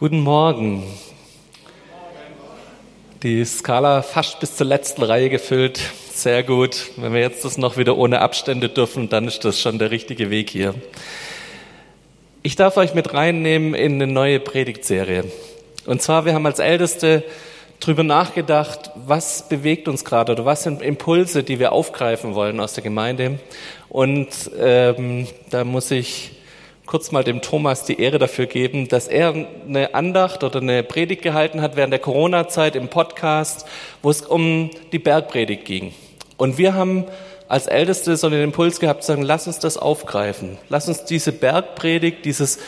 Guten Morgen. Die Skala fast bis zur letzten Reihe gefüllt. Sehr gut. Wenn wir jetzt das noch wieder ohne Abstände dürfen, dann ist das schon der richtige Weg hier. Ich darf euch mit reinnehmen in eine neue Predigtserie. Und zwar, wir haben als Älteste drüber nachgedacht, was bewegt uns gerade oder was sind Impulse, die wir aufgreifen wollen aus der Gemeinde. Und ähm, da muss ich kurz mal dem Thomas die Ehre dafür geben, dass er eine Andacht oder eine Predigt gehalten hat während der Corona-Zeit im Podcast, wo es um die Bergpredigt ging. Und wir haben als Älteste so den Impuls gehabt, zu sagen, lass uns das aufgreifen. Lass uns diese Bergpredigt, dieses,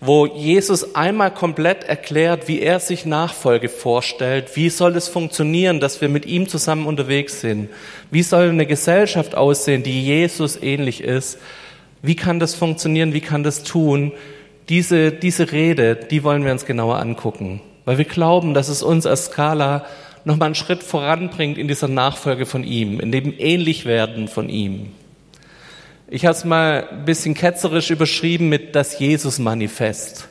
wo Jesus einmal komplett erklärt, wie er sich Nachfolge vorstellt, wie soll es funktionieren, dass wir mit ihm zusammen unterwegs sind, wie soll eine Gesellschaft aussehen, die Jesus ähnlich ist, wie kann das funktionieren? Wie kann das tun? Diese, diese Rede, die wollen wir uns genauer angucken, weil wir glauben, dass es uns als Skala nochmal einen Schritt voranbringt in dieser Nachfolge von ihm, in dem Ähnlichwerden von ihm. Ich habe es mal ein bisschen ketzerisch überschrieben mit das Jesus-Manifest.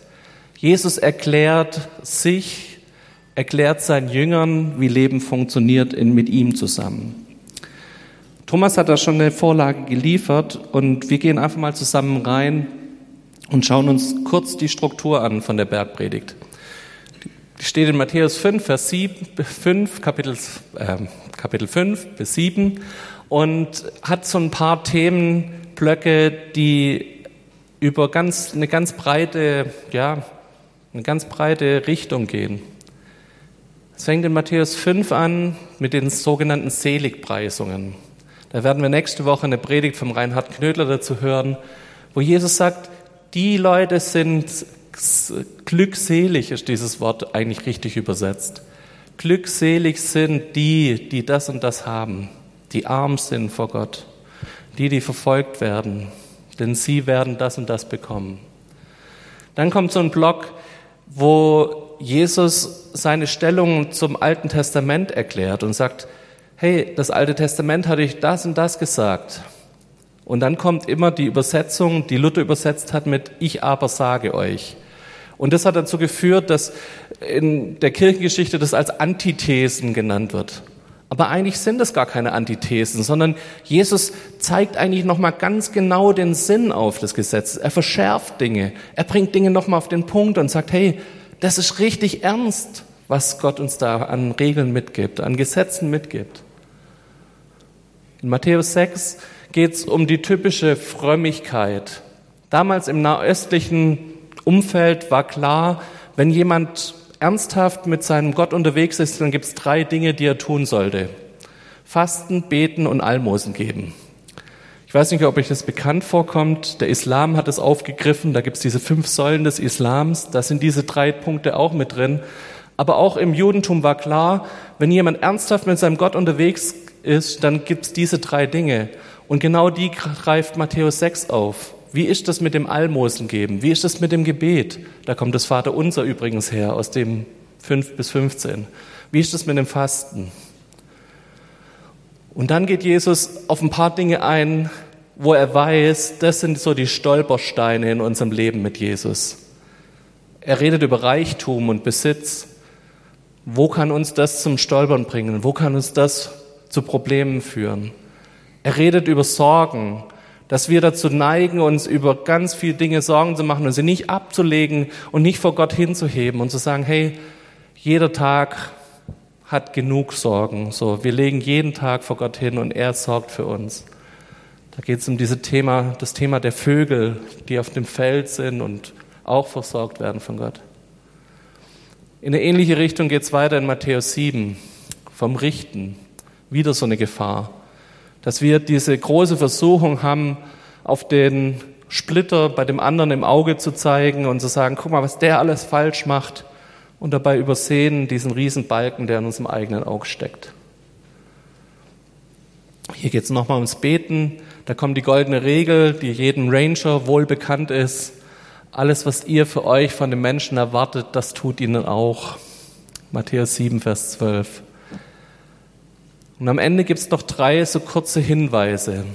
Jesus erklärt sich, erklärt seinen Jüngern, wie Leben funktioniert in, mit ihm zusammen. Thomas hat da schon eine Vorlage geliefert und wir gehen einfach mal zusammen rein und schauen uns kurz die Struktur an von der Bergpredigt. Die steht in Matthäus 5, Vers 7, 5, Kapitel, äh, Kapitel 5 bis 7 und hat so ein paar Themenblöcke, die über ganz, eine ganz breite, ja, eine ganz breite Richtung gehen. Es fängt in Matthäus 5 an mit den sogenannten Seligpreisungen. Da werden wir nächste Woche eine Predigt vom Reinhard Knödler dazu hören, wo Jesus sagt, die Leute sind glückselig, ist dieses Wort eigentlich richtig übersetzt. Glückselig sind die, die das und das haben, die arm sind vor Gott, die, die verfolgt werden, denn sie werden das und das bekommen. Dann kommt so ein Block, wo Jesus seine Stellung zum Alten Testament erklärt und sagt, hey, das Alte Testament hatte ich das und das gesagt. Und dann kommt immer die Übersetzung, die Luther übersetzt hat mit Ich aber sage euch. Und das hat dazu geführt, dass in der Kirchengeschichte das als Antithesen genannt wird. Aber eigentlich sind es gar keine Antithesen, sondern Jesus zeigt eigentlich nochmal ganz genau den Sinn auf des Gesetzes. Er verschärft Dinge. Er bringt Dinge nochmal auf den Punkt und sagt, hey, das ist richtig ernst, was Gott uns da an Regeln mitgibt, an Gesetzen mitgibt. In Matthäus 6 geht es um die typische Frömmigkeit. Damals im nahöstlichen Umfeld war klar, wenn jemand ernsthaft mit seinem Gott unterwegs ist, dann gibt es drei Dinge, die er tun sollte. Fasten, beten und Almosen geben. Ich weiß nicht, ob euch das bekannt vorkommt. Der Islam hat es aufgegriffen. Da gibt es diese fünf Säulen des Islams. Da sind diese drei Punkte auch mit drin. Aber auch im Judentum war klar, wenn jemand ernsthaft mit seinem Gott unterwegs ist, dann gibt es diese drei Dinge. Und genau die greift Matthäus 6 auf. Wie ist das mit dem Almosen geben? Wie ist das mit dem Gebet? Da kommt das Vater Unser übrigens her, aus dem 5 bis 15. Wie ist das mit dem Fasten? Und dann geht Jesus auf ein paar Dinge ein, wo er weiß, das sind so die Stolpersteine in unserem Leben mit Jesus. Er redet über Reichtum und Besitz. Wo kann uns das zum Stolpern bringen? Wo kann uns das zu Problemen führen. Er redet über Sorgen, dass wir dazu neigen, uns über ganz viele Dinge Sorgen zu machen und sie nicht abzulegen und nicht vor Gott hinzuheben und zu sagen, hey, jeder Tag hat genug Sorgen. So, wir legen jeden Tag vor Gott hin und er sorgt für uns. Da geht es um dieses Thema, das Thema der Vögel, die auf dem Feld sind und auch versorgt werden von Gott. In eine ähnliche Richtung geht es weiter in Matthäus 7 vom Richten wieder so eine Gefahr, dass wir diese große Versuchung haben, auf den Splitter bei dem anderen im Auge zu zeigen und zu sagen, guck mal, was der alles falsch macht und dabei übersehen diesen riesen Balken, der in unserem eigenen Auge steckt. Hier geht es nochmal ums Beten. Da kommt die goldene Regel, die jedem Ranger wohl bekannt ist. Alles, was ihr für euch von den Menschen erwartet, das tut ihnen auch. Matthäus 7, Vers 12. Und am Ende gibt es noch drei so kurze Hinweise.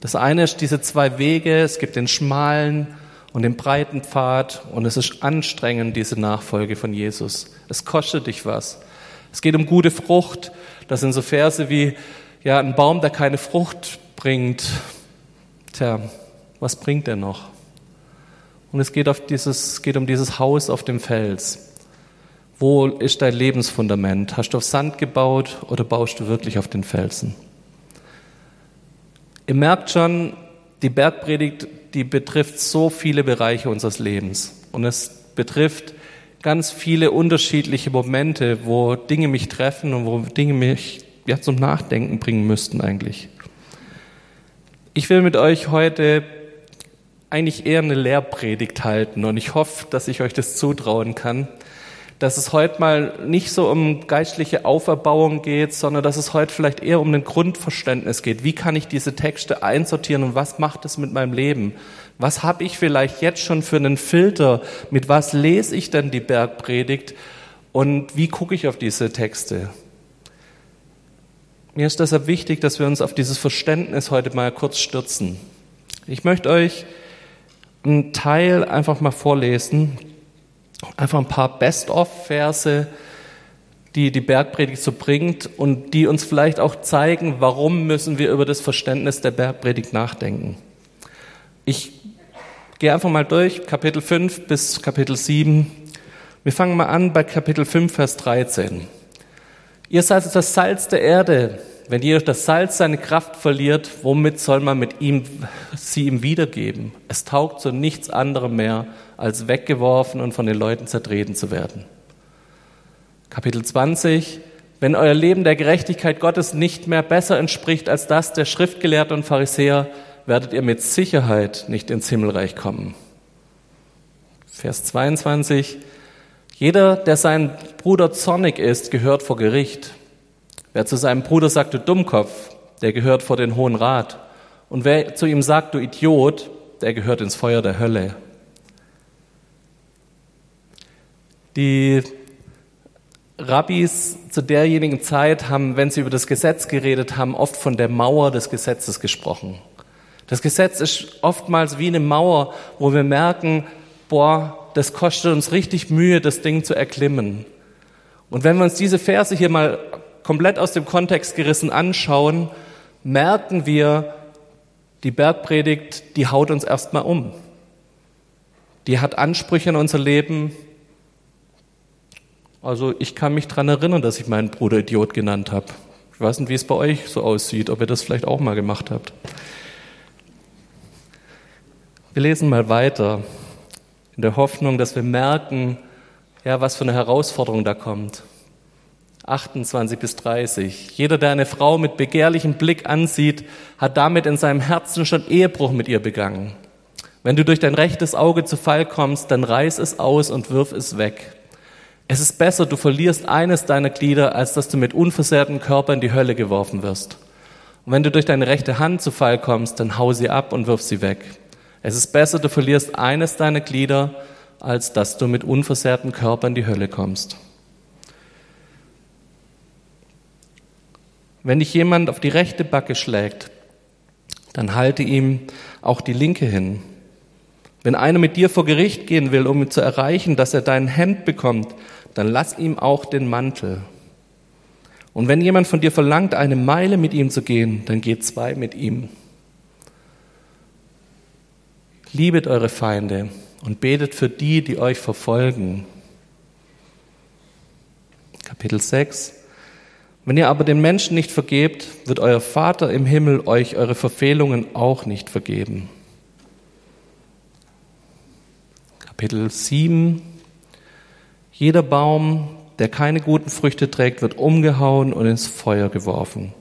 Das eine ist diese zwei Wege. Es gibt den schmalen und den breiten Pfad und es ist anstrengend, diese Nachfolge von Jesus. Es kostet dich was. Es geht um gute Frucht. Das sind so Verse wie, ja, ein Baum, der keine Frucht bringt. Tja, was bringt er noch? Und es geht, auf dieses, geht um dieses Haus auf dem Fels. Wo ist dein Lebensfundament? Hast du auf Sand gebaut oder baust du wirklich auf den Felsen? Ihr merkt schon, die Bergpredigt, die betrifft so viele Bereiche unseres Lebens. Und es betrifft ganz viele unterschiedliche Momente, wo Dinge mich treffen und wo Dinge mich ja, zum Nachdenken bringen müssten eigentlich. Ich will mit euch heute eigentlich eher eine Lehrpredigt halten und ich hoffe, dass ich euch das zutrauen kann dass es heute mal nicht so um geistliche Auferbauung geht, sondern dass es heute vielleicht eher um ein Grundverständnis geht. Wie kann ich diese Texte einsortieren und was macht es mit meinem Leben? Was habe ich vielleicht jetzt schon für einen Filter? Mit was lese ich denn die Bergpredigt? Und wie gucke ich auf diese Texte? Mir ist deshalb wichtig, dass wir uns auf dieses Verständnis heute mal kurz stürzen. Ich möchte euch einen Teil einfach mal vorlesen, einfach ein paar Best-of-Verse, die die Bergpredigt so bringt und die uns vielleicht auch zeigen, warum müssen wir über das Verständnis der Bergpredigt nachdenken. Ich gehe einfach mal durch, Kapitel 5 bis Kapitel 7. Wir fangen mal an bei Kapitel 5, Vers 13. Ihr seid das Salz der Erde. Wenn jedoch das Salz seine Kraft verliert, womit soll man mit ihm, sie ihm wiedergeben? Es taugt zu nichts anderem mehr, als weggeworfen und von den Leuten zertreten zu werden. Kapitel 20. Wenn euer Leben der Gerechtigkeit Gottes nicht mehr besser entspricht als das der Schriftgelehrten und Pharisäer, werdet ihr mit Sicherheit nicht ins Himmelreich kommen. Vers 22. Jeder, der seinen Bruder zornig ist, gehört vor Gericht. Wer zu seinem Bruder sagt, du Dummkopf, der gehört vor den Hohen Rat. Und wer zu ihm sagt, du Idiot, der gehört ins Feuer der Hölle. Die Rabbis zu derjenigen Zeit haben, wenn sie über das Gesetz geredet haben, oft von der Mauer des Gesetzes gesprochen. Das Gesetz ist oftmals wie eine Mauer, wo wir merken, boah, das kostet uns richtig Mühe, das Ding zu erklimmen. Und wenn wir uns diese Verse hier mal komplett aus dem Kontext gerissen anschauen, merken wir, die Bergpredigt, die haut uns erstmal um. Die hat Ansprüche in unser Leben. Also ich kann mich dran erinnern, dass ich meinen Bruder Idiot genannt habe. Ich weiß nicht, wie es bei euch so aussieht, ob ihr das vielleicht auch mal gemacht habt. Wir lesen mal weiter, in der Hoffnung, dass wir merken, ja, was für eine Herausforderung da kommt. 28 bis 30. Jeder, der eine Frau mit begehrlichem Blick ansieht, hat damit in seinem Herzen schon Ehebruch mit ihr begangen. Wenn du durch dein rechtes Auge zu Fall kommst, dann reiß es aus und wirf es weg. Es ist besser, du verlierst eines deiner Glieder, als dass du mit unversehrtem Körper in die Hölle geworfen wirst. Und wenn du durch deine rechte Hand zu Fall kommst, dann hau sie ab und wirf sie weg. Es ist besser, du verlierst eines deiner Glieder, als dass du mit unversehrtem Körper in die Hölle kommst. Wenn dich jemand auf die rechte Backe schlägt, dann halte ihm auch die linke hin. Wenn einer mit dir vor Gericht gehen will, um zu erreichen, dass er dein Hemd bekommt, dann lass ihm auch den Mantel. Und wenn jemand von dir verlangt, eine Meile mit ihm zu gehen, dann geht zwei mit ihm. Liebet eure Feinde und betet für die, die euch verfolgen. Kapitel 6. Wenn ihr aber den Menschen nicht vergebt, wird euer Vater im Himmel euch eure Verfehlungen auch nicht vergeben. Kapitel 7. Jeder Baum, der keine guten Früchte trägt, wird umgehauen und ins Feuer geworfen.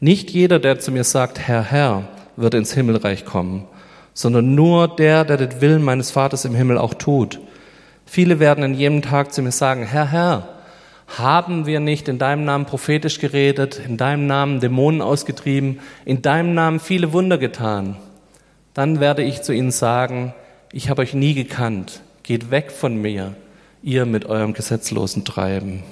Nicht jeder, der zu mir sagt, Herr, Herr, wird ins Himmelreich kommen, sondern nur der, der den Willen meines Vaters im Himmel auch tut. Viele werden an jedem Tag zu mir sagen, Herr, Herr, haben wir nicht in deinem Namen prophetisch geredet, in deinem Namen Dämonen ausgetrieben, in deinem Namen viele Wunder getan? Dann werde ich zu ihnen sagen, ich habe euch nie gekannt, geht weg von mir, ihr mit eurem gesetzlosen Treiben.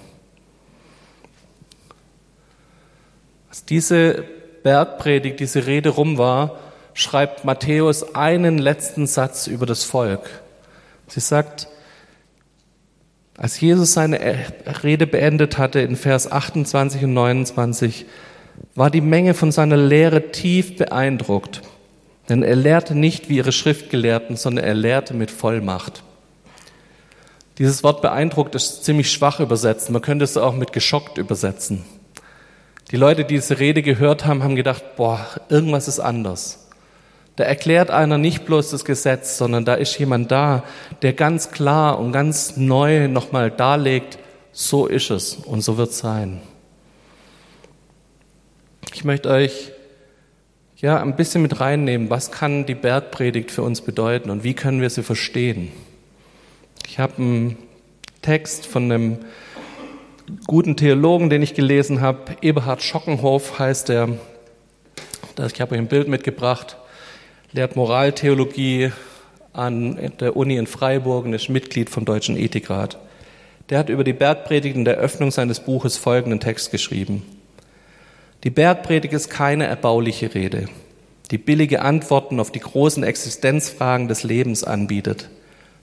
Als diese Bergpredigt, diese Rede rum war, schreibt Matthäus einen letzten Satz über das Volk. Sie sagt, als Jesus seine Rede beendet hatte in Vers 28 und 29, war die Menge von seiner Lehre tief beeindruckt. Denn er lehrte nicht wie ihre Schriftgelehrten, sondern er lehrte mit Vollmacht. Dieses Wort beeindruckt ist ziemlich schwach übersetzt. Man könnte es auch mit geschockt übersetzen. Die Leute, die diese Rede gehört haben, haben gedacht, boah, irgendwas ist anders. Da erklärt einer nicht bloß das Gesetz, sondern da ist jemand da, der ganz klar und ganz neu nochmal darlegt, so ist es und so wird es sein. Ich möchte euch ja ein bisschen mit reinnehmen, was kann die Bergpredigt für uns bedeuten und wie können wir sie verstehen. Ich habe einen Text von einem guten Theologen, den ich gelesen habe, Eberhard Schockenhof heißt er. Ich habe euch ein Bild mitgebracht lehrt Moraltheologie an der Uni in Freiburg und ist Mitglied vom Deutschen Ethikrat. Der hat über die Bergpredigt in der Öffnung seines Buches folgenden Text geschrieben. Die Bergpredigt ist keine erbauliche Rede, die billige Antworten auf die großen Existenzfragen des Lebens anbietet.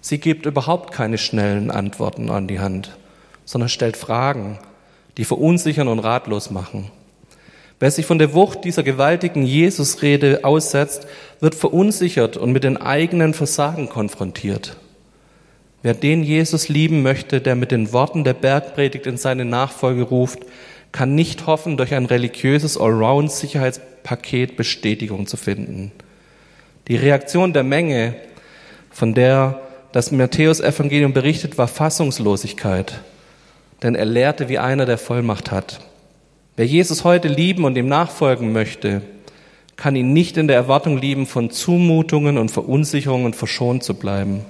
Sie gibt überhaupt keine schnellen Antworten an die Hand, sondern stellt Fragen, die verunsichern und ratlos machen. Wer sich von der Wucht dieser gewaltigen Jesusrede aussetzt, wird verunsichert und mit den eigenen Versagen konfrontiert. Wer den Jesus lieben möchte, der mit den Worten der Bergpredigt in seine Nachfolge ruft, kann nicht hoffen, durch ein religiöses Allround-Sicherheitspaket Bestätigung zu finden. Die Reaktion der Menge, von der das Matthäus-Evangelium berichtet, war Fassungslosigkeit, denn er lehrte wie einer, der Vollmacht hat. Wer Jesus heute lieben und ihm nachfolgen möchte, kann ihn nicht in der Erwartung lieben, von Zumutungen und Verunsicherungen verschont zu bleiben.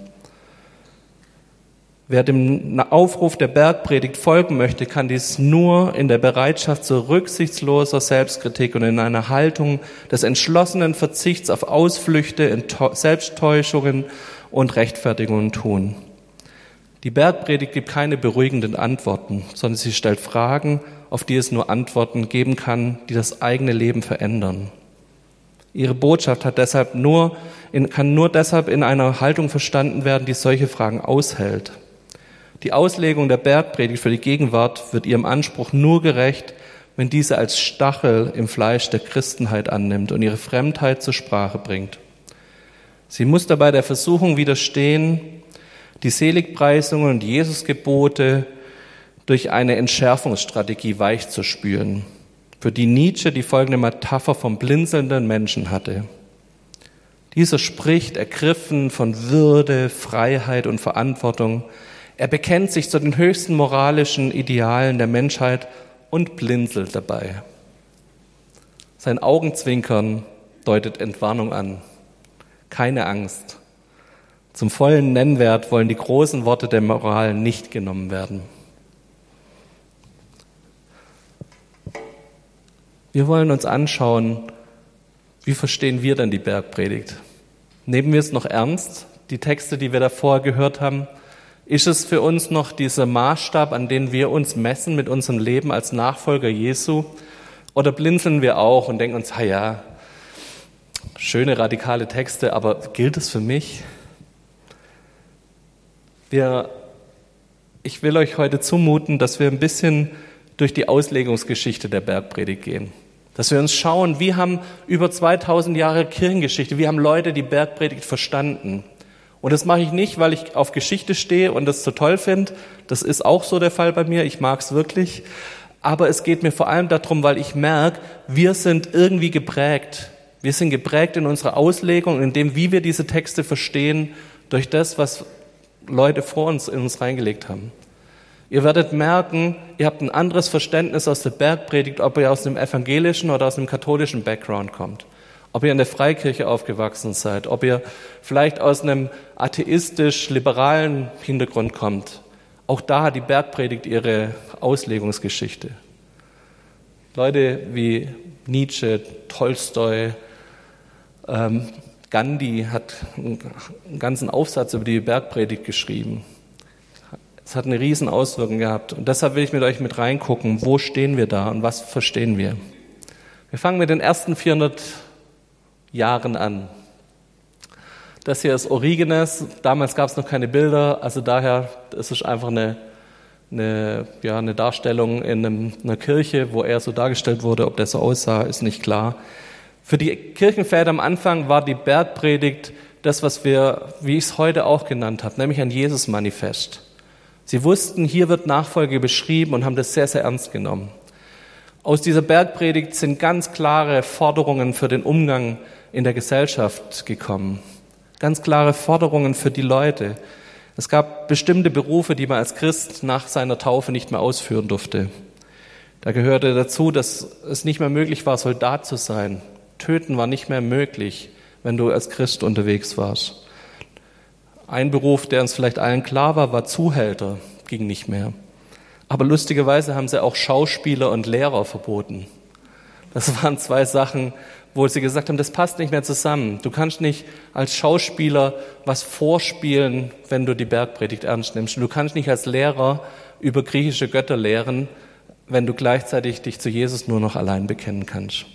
Wer dem Aufruf der Bergpredigt folgen möchte, kann dies nur in der Bereitschaft zur rücksichtsloser Selbstkritik und in einer Haltung des entschlossenen Verzichts auf Ausflüchte, Selbsttäuschungen und Rechtfertigungen tun. Die Bergpredigt gibt keine beruhigenden Antworten, sondern sie stellt Fragen, auf die es nur Antworten geben kann, die das eigene Leben verändern. Ihre Botschaft hat deshalb nur, kann nur deshalb in einer Haltung verstanden werden, die solche Fragen aushält. Die Auslegung der Bergpredigt für die Gegenwart wird ihrem Anspruch nur gerecht, wenn diese als Stachel im Fleisch der Christenheit annimmt und ihre Fremdheit zur Sprache bringt. Sie muss dabei der Versuchung widerstehen, die Seligpreisungen und Jesusgebote durch eine Entschärfungsstrategie weich zu spülen, für die Nietzsche die folgende Metapher vom blinzelnden Menschen hatte. Dieser spricht ergriffen von Würde, Freiheit und Verantwortung. Er bekennt sich zu den höchsten moralischen Idealen der Menschheit und blinzelt dabei. Sein Augenzwinkern deutet Entwarnung an. Keine Angst. Zum vollen Nennwert wollen die großen Worte der Moral nicht genommen werden. Wir wollen uns anschauen, wie verstehen wir denn die Bergpredigt? Nehmen wir es noch ernst, die Texte, die wir davor gehört haben? Ist es für uns noch dieser Maßstab, an den wir uns messen mit unserem Leben als Nachfolger Jesu? Oder blinzeln wir auch und denken uns, ja, schöne radikale Texte, aber gilt es für mich? Wir, ich will euch heute zumuten, dass wir ein bisschen durch die Auslegungsgeschichte der Bergpredigt gehen. Dass wir uns schauen, wie haben über 2000 Jahre Kirchengeschichte, wie haben Leute die Bergpredigt verstanden. Und das mache ich nicht, weil ich auf Geschichte stehe und das so toll finde. Das ist auch so der Fall bei mir. Ich mag es wirklich. Aber es geht mir vor allem darum, weil ich merke, wir sind irgendwie geprägt. Wir sind geprägt in unserer Auslegung, in dem, wie wir diese Texte verstehen, durch das, was Leute vor uns in uns reingelegt haben. Ihr werdet merken, ihr habt ein anderes Verständnis aus der Bergpredigt, ob ihr aus dem evangelischen oder aus dem katholischen Background kommt. Ob ihr in der Freikirche aufgewachsen seid, ob ihr vielleicht aus einem atheistisch-liberalen Hintergrund kommt. Auch da hat die Bergpredigt ihre Auslegungsgeschichte. Leute wie Nietzsche, Tolstoi, ähm, Gandhi hat einen ganzen Aufsatz über die Bergpredigt geschrieben. Es hat eine riesen Auswirkung gehabt. Und deshalb will ich mit euch mit reingucken, wo stehen wir da und was verstehen wir. Wir fangen mit den ersten 400 Jahren an. Das hier ist Origenes. Damals gab es noch keine Bilder, also daher es ist einfach eine, eine, ja, eine Darstellung in einem, einer Kirche, wo er so dargestellt wurde. Ob der so aussah, ist nicht klar. Für die Kirchenväter am Anfang war die Bergpredigt das, was wir, wie ich es heute auch genannt habe, nämlich ein Jesus-Manifest. Sie wussten, hier wird Nachfolge beschrieben und haben das sehr, sehr ernst genommen. Aus dieser Bergpredigt sind ganz klare Forderungen für den Umgang in der Gesellschaft gekommen. Ganz klare Forderungen für die Leute. Es gab bestimmte Berufe, die man als Christ nach seiner Taufe nicht mehr ausführen durfte. Da gehörte dazu, dass es nicht mehr möglich war, Soldat zu sein. Töten war nicht mehr möglich, wenn du als Christ unterwegs warst. Ein Beruf, der uns vielleicht allen klar war, war Zuhälter, ging nicht mehr. Aber lustigerweise haben sie auch Schauspieler und Lehrer verboten. Das waren zwei Sachen, wo sie gesagt haben, das passt nicht mehr zusammen. Du kannst nicht als Schauspieler was vorspielen, wenn du die Bergpredigt ernst nimmst. Du kannst nicht als Lehrer über griechische Götter lehren, wenn du gleichzeitig dich zu Jesus nur noch allein bekennen kannst.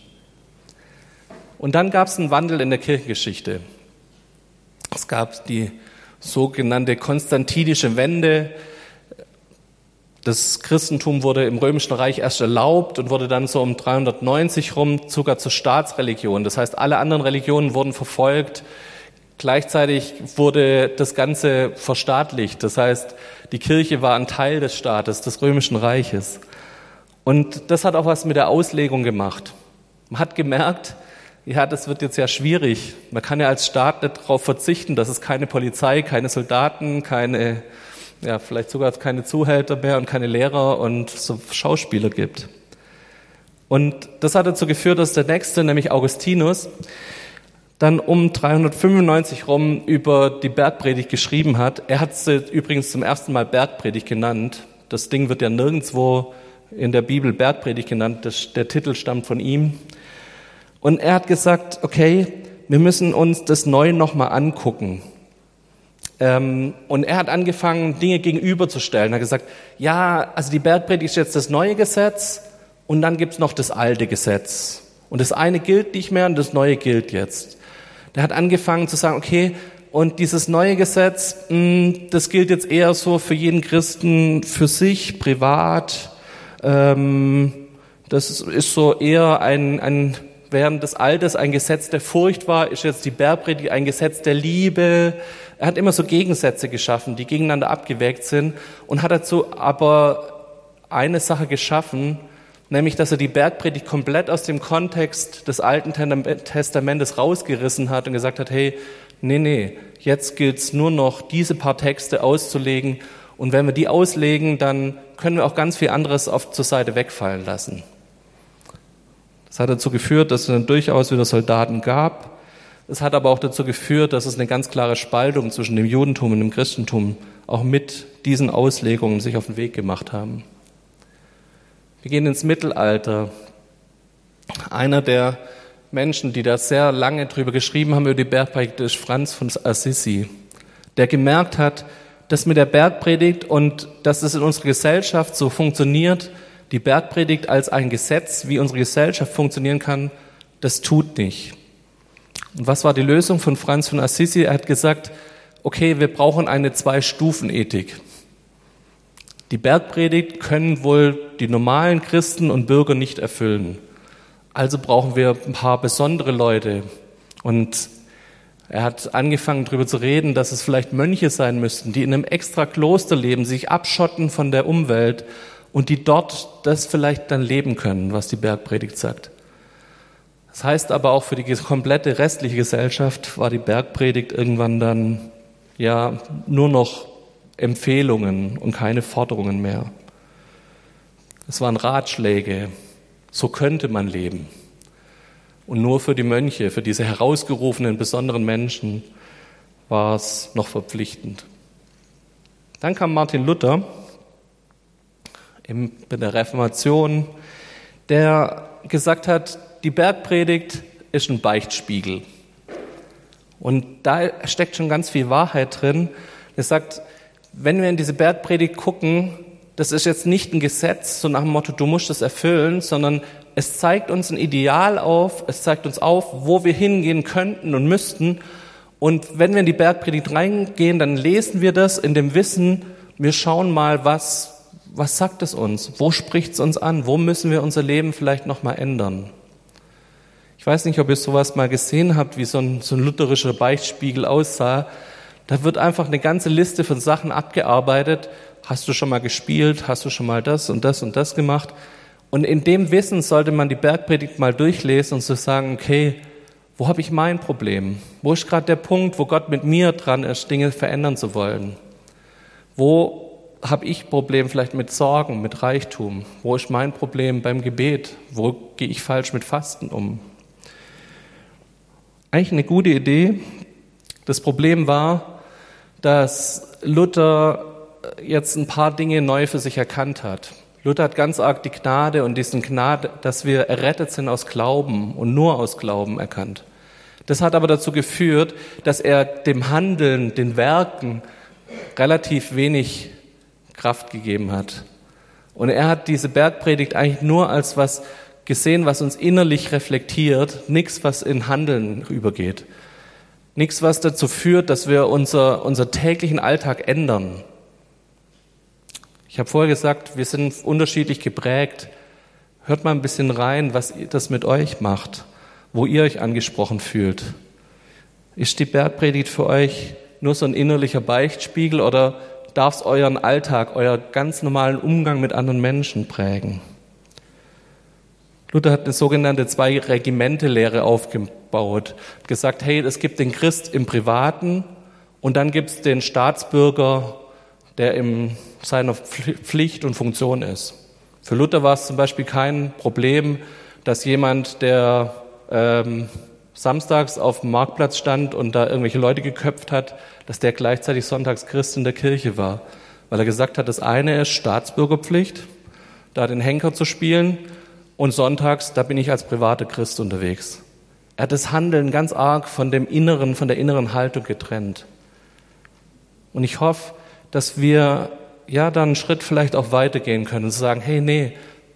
Und dann gab es einen Wandel in der Kirchengeschichte. Es gab die sogenannte konstantinische Wende. Das Christentum wurde im Römischen Reich erst erlaubt und wurde dann so um 390 rum sogar zur Staatsreligion. Das heißt, alle anderen Religionen wurden verfolgt. Gleichzeitig wurde das Ganze verstaatlicht. Das heißt, die Kirche war ein Teil des Staates, des Römischen Reiches. Und das hat auch was mit der Auslegung gemacht. Man hat gemerkt, ja, das wird jetzt ja schwierig. Man kann ja als Staat nicht darauf verzichten, dass es keine Polizei, keine Soldaten, keine, ja, vielleicht sogar keine Zuhälter mehr und keine Lehrer und so Schauspieler gibt. Und das hat dazu geführt, dass der nächste, nämlich Augustinus, dann um 395 rum über die Bergpredigt geschrieben hat. Er hat sie übrigens zum ersten Mal Bergpredigt genannt. Das Ding wird ja nirgendwo in der Bibel Bergpredigt genannt. Das, der Titel stammt von ihm. Und er hat gesagt, okay, wir müssen uns das neu nochmal angucken. Ähm, und er hat angefangen, Dinge gegenüberzustellen. Er hat gesagt, ja, also die Bergpredigt ist jetzt das neue Gesetz und dann gibt's noch das alte Gesetz. Und das eine gilt nicht mehr und das neue gilt jetzt. Der hat angefangen zu sagen, okay, und dieses neue Gesetz, mh, das gilt jetzt eher so für jeden Christen für sich, privat. Ähm, das ist so eher ein, ein während des Alters ein Gesetz der Furcht war, ist jetzt die Bergpredigt ein Gesetz der Liebe. Er hat immer so Gegensätze geschaffen, die gegeneinander abgewägt sind und hat dazu aber eine Sache geschaffen, nämlich dass er die Bergpredigt komplett aus dem Kontext des Alten Testamentes rausgerissen hat und gesagt hat, hey, nee, nee, jetzt gilt's nur noch, diese paar Texte auszulegen und wenn wir die auslegen, dann können wir auch ganz viel anderes auf zur Seite wegfallen lassen. Das hat dazu geführt, dass es dann durchaus wieder Soldaten gab. Es hat aber auch dazu geführt, dass es eine ganz klare Spaltung zwischen dem Judentum und dem Christentum auch mit diesen Auslegungen sich auf den Weg gemacht haben. Wir gehen ins Mittelalter. Einer der Menschen, die da sehr lange drüber geschrieben haben über die Bergpredigt, ist Franz von Assisi, der gemerkt hat, dass mit der Bergpredigt und dass es in unserer Gesellschaft so funktioniert, die Bergpredigt als ein Gesetz, wie unsere Gesellschaft funktionieren kann, das tut nicht. Und was war die Lösung von Franz von Assisi? Er hat gesagt, okay, wir brauchen eine Zwei-Stufen-Ethik. Die Bergpredigt können wohl die normalen Christen und Bürger nicht erfüllen. Also brauchen wir ein paar besondere Leute. Und er hat angefangen darüber zu reden, dass es vielleicht Mönche sein müssten, die in einem extra Kloster leben, sich abschotten von der Umwelt und die dort das vielleicht dann leben können, was die Bergpredigt sagt. Das heißt aber auch für die komplette restliche Gesellschaft war die Bergpredigt irgendwann dann ja nur noch Empfehlungen und keine Forderungen mehr. Es waren Ratschläge, so könnte man leben. Und nur für die Mönche, für diese herausgerufenen besonderen Menschen war es noch verpflichtend. Dann kam Martin Luther in der Reformation, der gesagt hat, die Bergpredigt ist ein Beichtspiegel. Und da steckt schon ganz viel Wahrheit drin. Er sagt, wenn wir in diese Bergpredigt gucken, das ist jetzt nicht ein Gesetz, so nach dem Motto, du musst es erfüllen, sondern Es zeigt uns ein Ideal auf, es zeigt uns auf, wo wir hingehen könnten und müssten. Und wenn wir in die Bergpredigt reingehen, dann lesen wir das in dem Wissen, wir schauen mal, was, was sagt es uns? Wo spricht es uns an? Wo müssen wir unser Leben vielleicht nochmal ändern? Ich weiß nicht, ob ihr sowas mal gesehen habt, wie so ein, so ein lutherischer Beichtspiegel aussah. Da wird einfach eine ganze Liste von Sachen abgearbeitet. Hast du schon mal gespielt? Hast du schon mal das und das und das gemacht? Und in dem Wissen sollte man die Bergpredigt mal durchlesen und so sagen, okay, wo habe ich mein Problem? Wo ist gerade der Punkt, wo Gott mit mir dran ist, Dinge verändern zu wollen? Wo habe ich Problem vielleicht mit Sorgen, mit Reichtum? Wo ist mein Problem beim Gebet? Wo gehe ich falsch mit Fasten um? Eigentlich eine gute Idee. Das Problem war, dass Luther jetzt ein paar Dinge neu für sich erkannt hat. Luther hat ganz arg die Gnade und diesen Gnade, dass wir errettet sind aus Glauben und nur aus Glauben erkannt. Das hat aber dazu geführt, dass er dem Handeln, den Werken relativ wenig Kraft gegeben hat. Und er hat diese Bergpredigt eigentlich nur als was gesehen, was uns innerlich reflektiert, nichts, was in Handeln übergeht. Nichts, was dazu führt, dass wir unser, unser täglichen Alltag ändern. Ich habe vorher gesagt, wir sind unterschiedlich geprägt. Hört mal ein bisschen rein, was das mit euch macht, wo ihr euch angesprochen fühlt. Ist die Bergpredigt für euch nur so ein innerlicher Beichtspiegel oder darf es euren Alltag, euer ganz normalen Umgang mit anderen Menschen prägen? Luther hat eine sogenannte Zwei-Regimente-Lehre aufgebaut, gesagt, hey, es gibt den Christ im Privaten und dann gibt es den Staatsbürger, der in seiner Pflicht und Funktion ist. Für Luther war es zum Beispiel kein Problem, dass jemand, der ähm, samstags auf dem Marktplatz stand und da irgendwelche Leute geköpft hat, dass der gleichzeitig sonntags Christ in der Kirche war. Weil er gesagt hat, das eine ist Staatsbürgerpflicht, da den Henker zu spielen und sonntags, da bin ich als privater Christ unterwegs. Er hat das Handeln ganz arg von dem inneren, von der inneren Haltung getrennt. Und ich hoffe, dass wir ja dann einen Schritt vielleicht auch weitergehen können und sagen, hey, nee,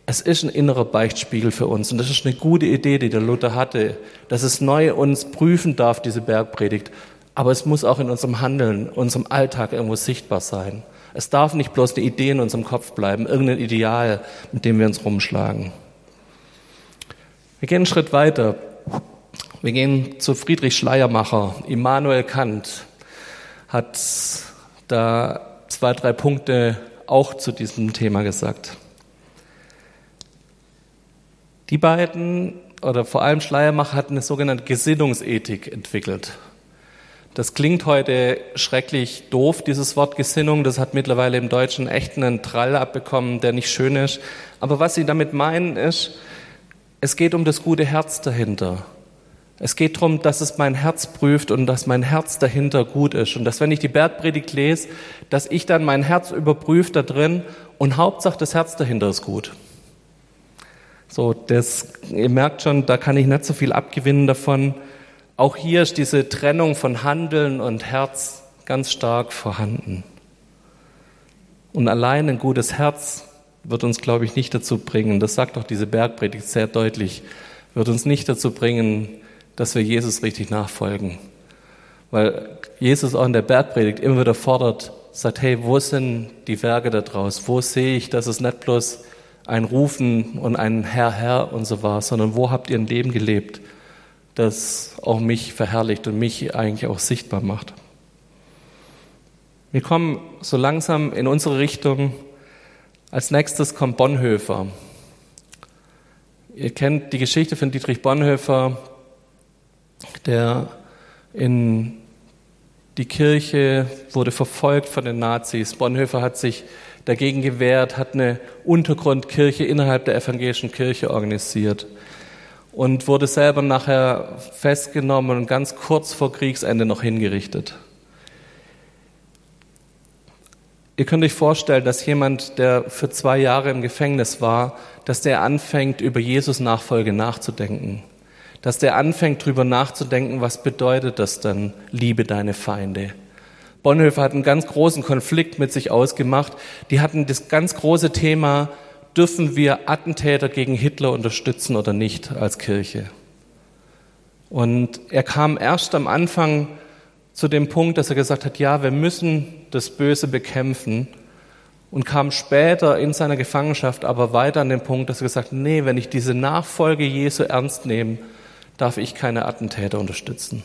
es ist ein innerer Beichtspiegel für uns. Und das ist eine gute Idee, die der Luther hatte, dass es neu uns prüfen darf, diese Bergpredigt. Aber es muss auch in unserem Handeln, unserem Alltag irgendwo sichtbar sein. Es darf nicht bloß eine Idee in unserem Kopf bleiben, irgendein Ideal, mit dem wir uns rumschlagen. Wir gehen einen Schritt weiter. Wir gehen zu Friedrich Schleiermacher. Immanuel Kant hat da zwei, drei Punkte auch zu diesem Thema gesagt. Die beiden, oder vor allem Schleiermacher, hat eine sogenannte Gesinnungsethik entwickelt. Das klingt heute schrecklich doof, dieses Wort Gesinnung. Das hat mittlerweile im Deutschen echt einen Trall abbekommen, der nicht schön ist. Aber was sie damit meinen ist, es geht um das gute Herz dahinter. Es geht darum, dass es mein Herz prüft und dass mein Herz dahinter gut ist. Und dass, wenn ich die Bergpredigt lese, dass ich dann mein Herz überprüfe da drin und Hauptsache das Herz dahinter ist gut. So, das, ihr merkt schon, da kann ich nicht so viel abgewinnen davon. Auch hier ist diese Trennung von Handeln und Herz ganz stark vorhanden. Und allein ein gutes Herz wird uns, glaube ich, nicht dazu bringen, das sagt auch diese Bergpredigt sehr deutlich, wird uns nicht dazu bringen, dass wir Jesus richtig nachfolgen. Weil Jesus auch in der Bergpredigt immer wieder fordert, sagt, hey, wo sind die Werke da draus? Wo sehe ich, dass es nicht bloß ein Rufen und ein Herr, Herr und so war, sondern wo habt ihr ein Leben gelebt, das auch mich verherrlicht und mich eigentlich auch sichtbar macht? Wir kommen so langsam in unsere Richtung, als nächstes kommt Bonhoeffer. Ihr kennt die Geschichte von Dietrich Bonhoeffer, der in die Kirche wurde verfolgt von den Nazis. Bonhoeffer hat sich dagegen gewehrt, hat eine Untergrundkirche innerhalb der evangelischen Kirche organisiert und wurde selber nachher festgenommen und ganz kurz vor Kriegsende noch hingerichtet. Ihr könnt euch vorstellen, dass jemand, der für zwei Jahre im Gefängnis war, dass der anfängt, über Jesus Nachfolge nachzudenken. Dass der anfängt, darüber nachzudenken, was bedeutet das dann, liebe deine Feinde. Bonhoeffer hat einen ganz großen Konflikt mit sich ausgemacht. Die hatten das ganz große Thema, dürfen wir Attentäter gegen Hitler unterstützen oder nicht als Kirche? Und er kam erst am Anfang zu dem Punkt, dass er gesagt hat, ja, wir müssen das Böse bekämpfen und kam später in seiner Gefangenschaft aber weiter an den Punkt, dass er gesagt hat, nee, wenn ich diese Nachfolge Jesu ernst nehme, darf ich keine Attentäter unterstützen.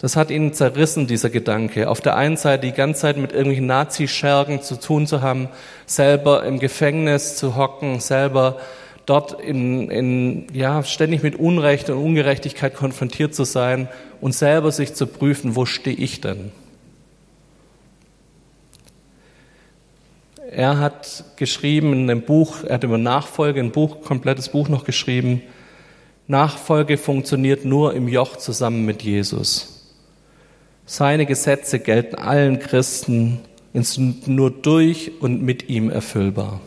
Das hat ihn zerrissen, dieser Gedanke. Auf der einen Seite die ganze Zeit mit irgendwelchen Nazi-Schergen zu tun zu haben, selber im Gefängnis zu hocken, selber dort in, in, ja, ständig mit Unrecht und Ungerechtigkeit konfrontiert zu sein und selber sich zu prüfen, wo stehe ich denn? Er hat geschrieben in einem Buch, er hat über Nachfolge ein Buch, komplettes Buch noch geschrieben. Nachfolge funktioniert nur im Joch zusammen mit Jesus. Seine Gesetze gelten allen Christen, sind nur durch und mit ihm erfüllbar.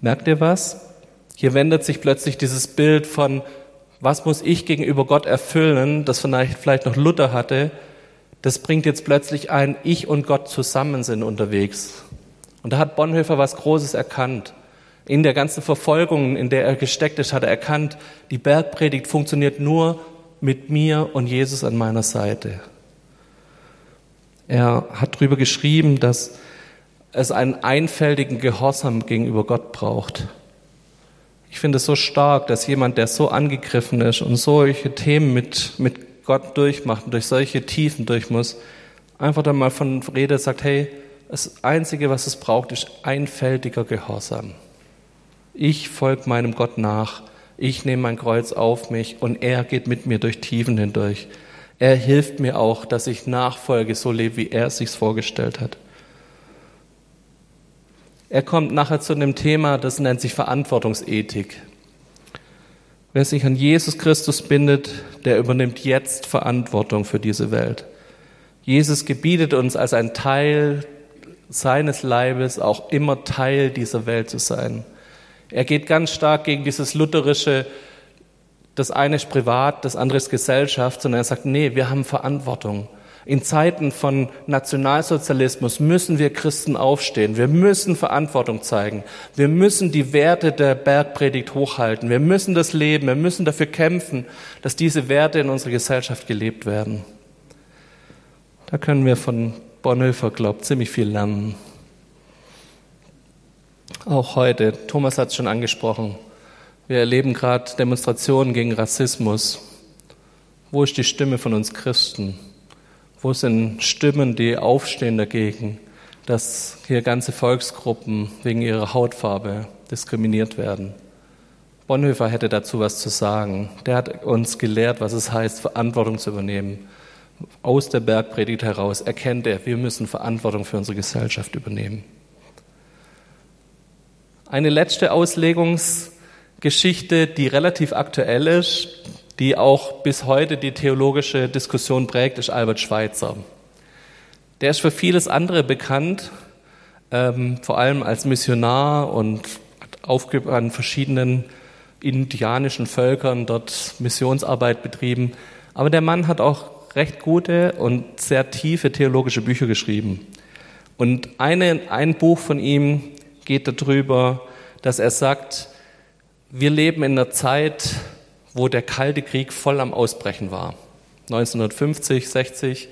Merkt ihr was? Hier wendet sich plötzlich dieses Bild von, was muss ich gegenüber Gott erfüllen, das vielleicht, vielleicht noch Luther hatte, das bringt jetzt plötzlich ein, ich und Gott zusammen sind unterwegs. Und da hat Bonhoeffer was Großes erkannt. In der ganzen Verfolgung, in der er gesteckt ist, hat er erkannt, die Bergpredigt funktioniert nur mit mir und Jesus an meiner Seite. Er hat darüber geschrieben, dass es einen einfältigen Gehorsam gegenüber Gott braucht. Ich finde es so stark, dass jemand, der so angegriffen ist und solche Themen mit, mit Gott durchmacht und durch solche Tiefen durch muss, einfach dann mal von Rede sagt, hey, das Einzige, was es braucht, ist einfältiger Gehorsam. Ich folge meinem Gott nach ich nehme mein Kreuz auf mich und er geht mit mir durch Tiefen hindurch. Er hilft mir auch, dass ich nachfolge, so lebe, wie er es sich vorgestellt hat. Er kommt nachher zu einem Thema, das nennt sich Verantwortungsethik. Wer sich an Jesus Christus bindet, der übernimmt jetzt Verantwortung für diese Welt. Jesus gebietet uns als ein Teil seines Leibes auch immer Teil dieser Welt zu sein. Er geht ganz stark gegen dieses lutherische, das eine ist privat, das andere ist Gesellschaft, sondern er sagt, nee, wir haben Verantwortung. In Zeiten von Nationalsozialismus müssen wir Christen aufstehen. Wir müssen Verantwortung zeigen. Wir müssen die Werte der Bergpredigt hochhalten. Wir müssen das leben. Wir müssen dafür kämpfen, dass diese Werte in unserer Gesellschaft gelebt werden. Da können wir von Bonhoeffer, glaubt, ziemlich viel lernen. Auch heute, Thomas hat es schon angesprochen, wir erleben gerade Demonstrationen gegen Rassismus. Wo ist die Stimme von uns Christen? Wo sind Stimmen, die aufstehen dagegen, dass hier ganze Volksgruppen wegen ihrer Hautfarbe diskriminiert werden? Bonhoeffer hätte dazu was zu sagen. Der hat uns gelehrt, was es heißt, Verantwortung zu übernehmen. Aus der Bergpredigt heraus erkennt er, wir müssen Verantwortung für unsere Gesellschaft übernehmen. Eine letzte Auslegungsgeschichte, die relativ aktuell ist, die auch bis heute die theologische Diskussion prägt, ist Albert Schweitzer. Der ist für vieles andere bekannt, ähm, vor allem als Missionar und hat an verschiedenen indianischen Völkern dort Missionsarbeit betrieben. Aber der Mann hat auch recht gute und sehr tiefe theologische Bücher geschrieben. Und eine, ein Buch von ihm geht darüber, dass er sagt, wir leben in einer Zeit, wo der Kalte Krieg voll am Ausbrechen war. 1950, 60.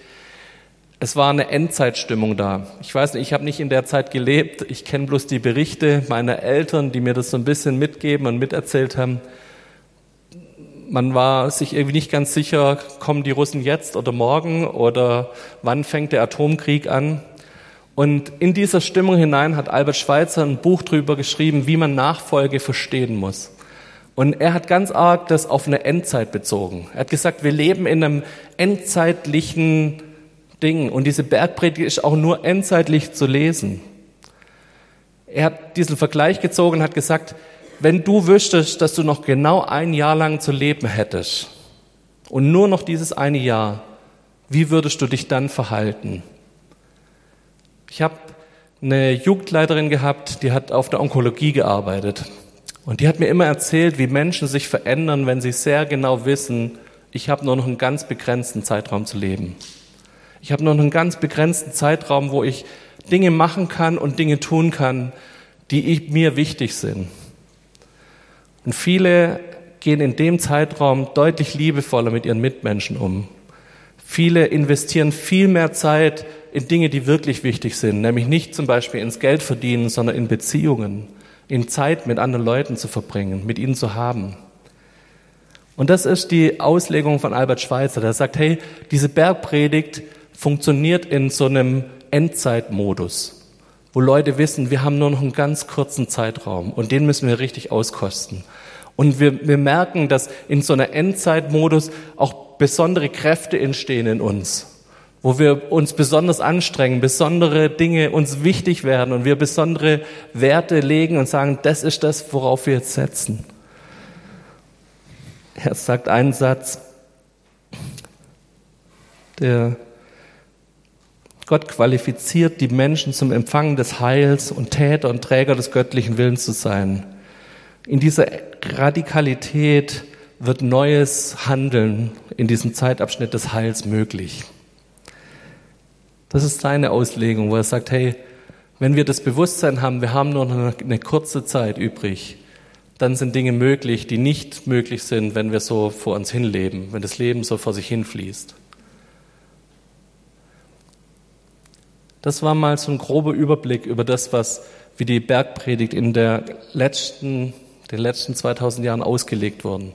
Es war eine Endzeitstimmung da. Ich weiß nicht, ich habe nicht in der Zeit gelebt. Ich kenne bloß die Berichte meiner Eltern, die mir das so ein bisschen mitgeben und miterzählt haben. Man war sich irgendwie nicht ganz sicher, kommen die Russen jetzt oder morgen oder wann fängt der Atomkrieg an. Und in dieser Stimmung hinein hat Albert Schweitzer ein Buch drüber geschrieben, wie man Nachfolge verstehen muss. Und er hat ganz arg das auf eine Endzeit bezogen. Er hat gesagt, wir leben in einem endzeitlichen Ding und diese Bergpredigt ist auch nur endzeitlich zu lesen. Er hat diesen Vergleich gezogen und hat gesagt, wenn du wüsstest, dass du noch genau ein Jahr lang zu leben hättest und nur noch dieses eine Jahr, wie würdest du dich dann verhalten? Ich habe eine Jugendleiterin gehabt, die hat auf der Onkologie gearbeitet. Und die hat mir immer erzählt, wie Menschen sich verändern, wenn sie sehr genau wissen, ich habe nur noch einen ganz begrenzten Zeitraum zu leben. Ich habe nur noch einen ganz begrenzten Zeitraum, wo ich Dinge machen kann und Dinge tun kann, die mir wichtig sind. Und viele gehen in dem Zeitraum deutlich liebevoller mit ihren Mitmenschen um. Viele investieren viel mehr Zeit in Dinge, die wirklich wichtig sind, nämlich nicht zum Beispiel ins Geld verdienen, sondern in Beziehungen, in Zeit mit anderen Leuten zu verbringen, mit ihnen zu haben. Und das ist die Auslegung von Albert Schweitzer, der sagt, hey, diese Bergpredigt funktioniert in so einem Endzeitmodus, wo Leute wissen, wir haben nur noch einen ganz kurzen Zeitraum und den müssen wir richtig auskosten. Und wir, wir merken, dass in so einer Endzeitmodus auch besondere Kräfte entstehen in uns, wo wir uns besonders anstrengen, besondere Dinge uns wichtig werden und wir besondere Werte legen und sagen, das ist das, worauf wir jetzt setzen. Er sagt einen Satz, der Gott qualifiziert die Menschen zum Empfang des Heils und Täter und Träger des göttlichen Willens zu sein. In dieser Radikalität wird neues Handeln in diesem Zeitabschnitt des Heils möglich. Das ist seine Auslegung, wo er sagt, hey, wenn wir das Bewusstsein haben, wir haben nur noch eine kurze Zeit übrig, dann sind Dinge möglich, die nicht möglich sind, wenn wir so vor uns hinleben, wenn das Leben so vor sich hinfließt. Das war mal so ein grober Überblick über das, was wie die Bergpredigt in der letzten, den letzten 2000 Jahren ausgelegt worden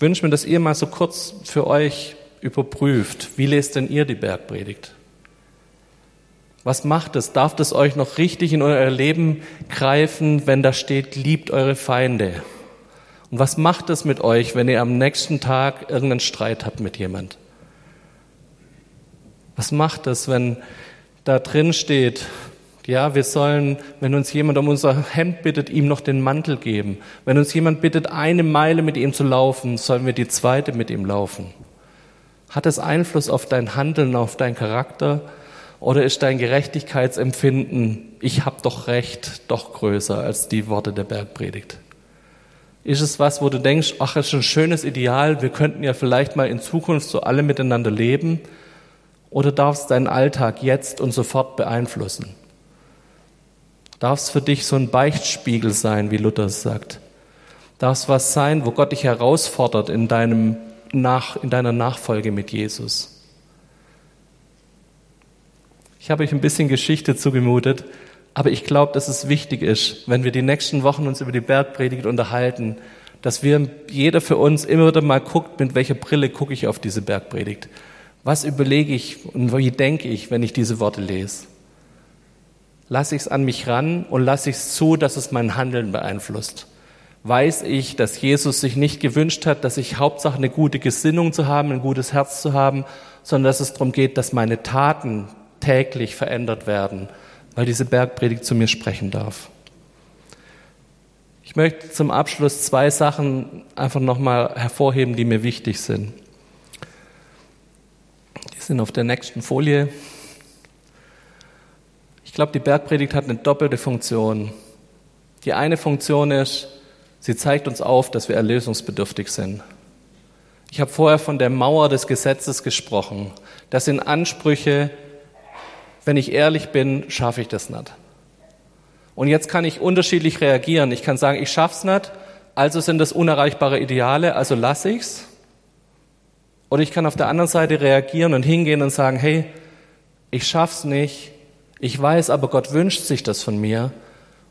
wünsche mir, dass ihr mal so kurz für euch überprüft, wie lest denn ihr die Bergpredigt? Was macht es? Darf das euch noch richtig in euer Leben greifen, wenn da steht, liebt eure Feinde? Und was macht es mit euch, wenn ihr am nächsten Tag irgendeinen Streit habt mit jemand? Was macht es, wenn da drin steht, ja, wir sollen, wenn uns jemand um unser Hemd bittet, ihm noch den Mantel geben. Wenn uns jemand bittet, eine Meile mit ihm zu laufen, sollen wir die zweite mit ihm laufen. Hat es Einfluss auf dein Handeln, auf deinen Charakter? Oder ist dein Gerechtigkeitsempfinden, ich habe doch recht, doch größer als die Worte der Bergpredigt? Ist es was, wo du denkst, ach, das ist ein schönes Ideal, wir könnten ja vielleicht mal in Zukunft so alle miteinander leben? Oder darf es deinen Alltag jetzt und sofort beeinflussen? Darf es für dich so ein Beichtspiegel sein, wie Luther es sagt? Darf es was sein, wo Gott dich herausfordert in, deinem Nach, in deiner Nachfolge mit Jesus? Ich habe euch ein bisschen Geschichte zugemutet, aber ich glaube, dass es wichtig ist, wenn wir die nächsten Wochen uns über die Bergpredigt unterhalten, dass wir jeder für uns immer wieder mal guckt, mit welcher Brille gucke ich auf diese Bergpredigt. Was überlege ich und wie denke ich, wenn ich diese Worte lese? lasse ich es an mich ran und lasse ich es zu, dass es mein Handeln beeinflusst. Weiß ich, dass Jesus sich nicht gewünscht hat, dass ich Hauptsache eine gute Gesinnung zu haben, ein gutes Herz zu haben, sondern dass es darum geht, dass meine Taten täglich verändert werden, weil diese Bergpredigt zu mir sprechen darf. Ich möchte zum Abschluss zwei Sachen einfach nochmal hervorheben, die mir wichtig sind. Die sind auf der nächsten Folie glaube, die Bergpredigt hat eine doppelte Funktion. Die eine Funktion ist, sie zeigt uns auf, dass wir erlösungsbedürftig sind. Ich habe vorher von der Mauer des Gesetzes gesprochen. Das sind Ansprüche, wenn ich ehrlich bin, schaffe ich das nicht. Und jetzt kann ich unterschiedlich reagieren. Ich kann sagen, ich schaff's nicht, also sind das unerreichbare Ideale, also lasse ich's. Oder ich kann auf der anderen Seite reagieren und hingehen und sagen, hey, ich schaff's nicht, ich weiß aber, Gott wünscht sich das von mir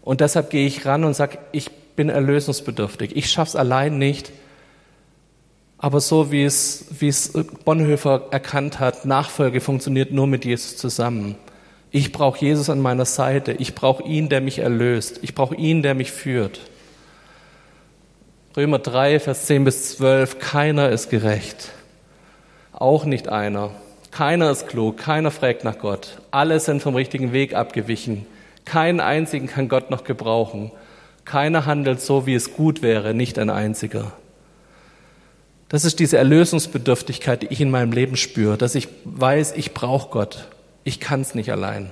und deshalb gehe ich ran und sage, ich bin erlösungsbedürftig. Ich schaff's allein nicht. Aber so wie es, wie es Bonhoeffer erkannt hat, Nachfolge funktioniert nur mit Jesus zusammen. Ich brauche Jesus an meiner Seite. Ich brauche ihn, der mich erlöst. Ich brauche ihn, der mich führt. Römer 3, Vers 10 bis 12. Keiner ist gerecht. Auch nicht einer. Keiner ist klug, keiner fragt nach Gott. Alle sind vom richtigen Weg abgewichen. Keinen einzigen kann Gott noch gebrauchen. Keiner handelt so, wie es gut wäre, nicht ein einziger. Das ist diese Erlösungsbedürftigkeit, die ich in meinem Leben spüre, dass ich weiß, ich brauche Gott. Ich kann es nicht allein.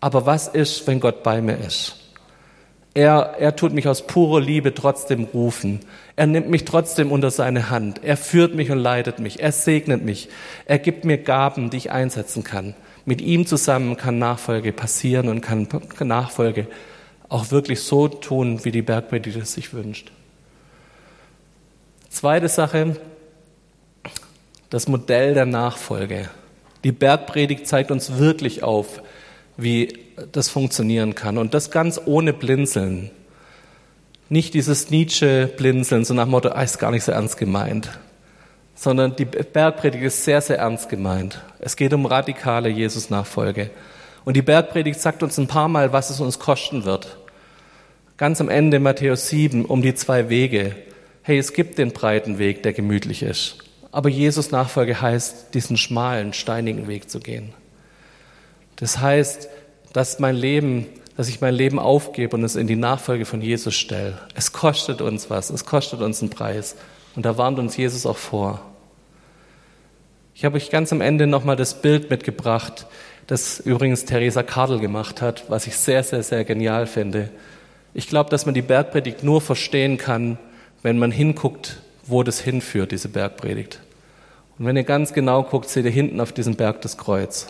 Aber was ist, wenn Gott bei mir ist? Er, er tut mich aus purer Liebe trotzdem rufen. Er nimmt mich trotzdem unter seine Hand. Er führt mich und leitet mich. Er segnet mich. Er gibt mir Gaben, die ich einsetzen kann. Mit ihm zusammen kann Nachfolge passieren und kann Nachfolge auch wirklich so tun, wie die Bergpredigt es sich wünscht. Zweite Sache, das Modell der Nachfolge. Die Bergpredigt zeigt uns wirklich auf, wie das funktionieren kann. Und das ganz ohne Blinzeln. Nicht dieses Nietzsche-Blinzeln, so nach dem Motto, ah, ist gar nicht so ernst gemeint. Sondern die Bergpredigt ist sehr, sehr ernst gemeint. Es geht um radikale Jesus-Nachfolge. Und die Bergpredigt sagt uns ein paar Mal, was es uns kosten wird. Ganz am Ende Matthäus 7 um die zwei Wege. Hey, es gibt den breiten Weg, der gemütlich ist. Aber Jesus Nachfolge heißt, diesen schmalen, steinigen Weg zu gehen. Das heißt, dass mein Leben, dass ich mein Leben aufgebe und es in die Nachfolge von Jesus stelle. Es kostet uns was, es kostet uns einen Preis. Und da warnt uns Jesus auch vor. Ich habe euch ganz am Ende nochmal das Bild mitgebracht, das übrigens Theresa Kardel gemacht hat, was ich sehr, sehr, sehr genial finde. Ich glaube, dass man die Bergpredigt nur verstehen kann, wenn man hinguckt, wo das hinführt, diese Bergpredigt. Und wenn ihr ganz genau guckt, seht ihr hinten auf diesem Berg das Kreuz.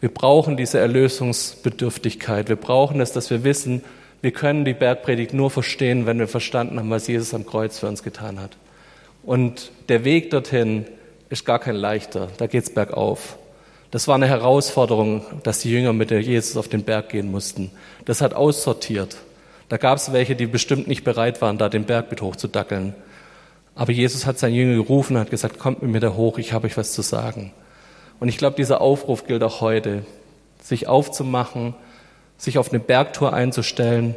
Wir brauchen diese Erlösungsbedürftigkeit. Wir brauchen es, dass wir wissen, wir können die Bergpredigt nur verstehen, wenn wir verstanden haben, was Jesus am Kreuz für uns getan hat. Und der Weg dorthin ist gar kein leichter. Da geht's bergauf. Das war eine Herausforderung, dass die Jünger mit Jesus auf den Berg gehen mussten. Das hat aussortiert. Da gab es welche, die bestimmt nicht bereit waren, da den Berg mit hochzudackeln. Aber Jesus hat seinen Jünger gerufen und hat gesagt, kommt mit mir da hoch, ich habe euch was zu sagen. Und ich glaube, dieser Aufruf gilt auch heute, sich aufzumachen, sich auf eine Bergtour einzustellen.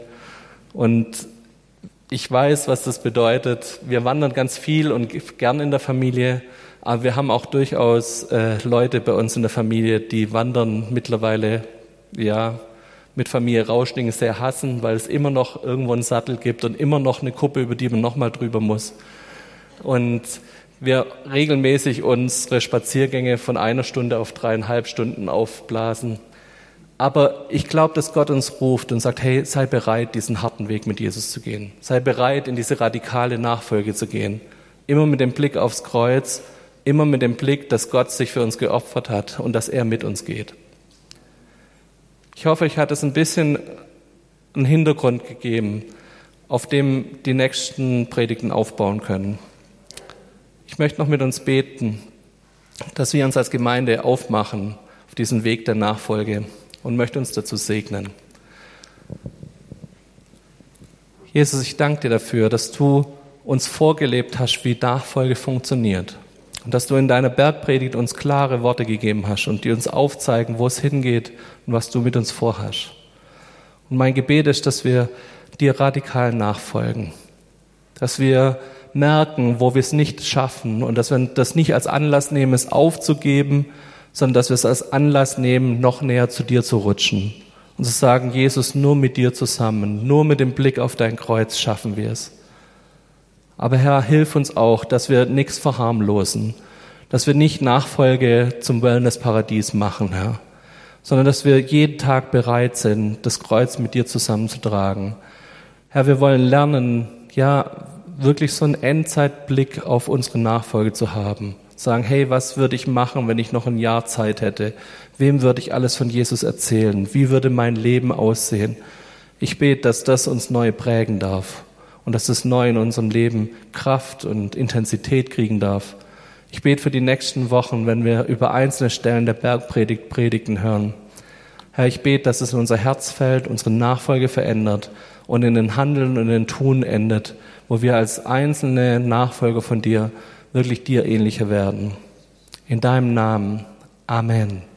Und ich weiß, was das bedeutet. Wir wandern ganz viel und gern in der Familie, aber wir haben auch durchaus äh, Leute bei uns in der Familie, die wandern mittlerweile, ja, mit Familie Rauschning sehr hassen, weil es immer noch irgendwo einen Sattel gibt und immer noch eine Kuppe, über die man nochmal drüber muss. Und wir regelmäßig unsere Spaziergänge von einer Stunde auf dreieinhalb Stunden aufblasen. Aber ich glaube, dass Gott uns ruft und sagt, hey, sei bereit, diesen harten Weg mit Jesus zu gehen. Sei bereit, in diese radikale Nachfolge zu gehen. Immer mit dem Blick aufs Kreuz, immer mit dem Blick, dass Gott sich für uns geopfert hat und dass er mit uns geht. Ich hoffe, ich hat es ein bisschen einen Hintergrund gegeben, auf dem die nächsten Predigten aufbauen können. Ich möchte noch mit uns beten, dass wir uns als Gemeinde aufmachen auf diesen Weg der Nachfolge und möchte uns dazu segnen. Jesus, ich danke dir dafür, dass du uns vorgelebt hast, wie Nachfolge funktioniert. Und dass du in deiner Bergpredigt uns klare Worte gegeben hast und die uns aufzeigen, wo es hingeht und was du mit uns vorhast. Und mein Gebet ist, dass wir dir radikal nachfolgen. Dass wir merken, wo wir es nicht schaffen und dass wir das nicht als Anlass nehmen, es aufzugeben, sondern dass wir es als Anlass nehmen, noch näher zu dir zu rutschen und zu sagen, Jesus, nur mit dir zusammen, nur mit dem Blick auf dein Kreuz schaffen wir es. Aber Herr, hilf uns auch, dass wir nichts verharmlosen, dass wir nicht Nachfolge zum Wellnessparadies machen, Herr, sondern dass wir jeden Tag bereit sind, das Kreuz mit dir zusammenzutragen. Herr, wir wollen lernen, ja, wirklich so einen Endzeitblick auf unsere Nachfolge zu haben. Sagen, hey, was würde ich machen, wenn ich noch ein Jahr Zeit hätte? Wem würde ich alles von Jesus erzählen? Wie würde mein Leben aussehen? Ich bete, dass das uns neu prägen darf und dass das neu in unserem Leben Kraft und Intensität kriegen darf. Ich bete für die nächsten Wochen, wenn wir über einzelne Stellen der Bergpredigt Predigten hören. Herr, ich bete, dass es in unser Herz fällt, unsere Nachfolge verändert und in den Handeln und in den Tun endet, wo wir als einzelne Nachfolger von dir wirklich dir ähnlicher werden. In deinem Namen. Amen.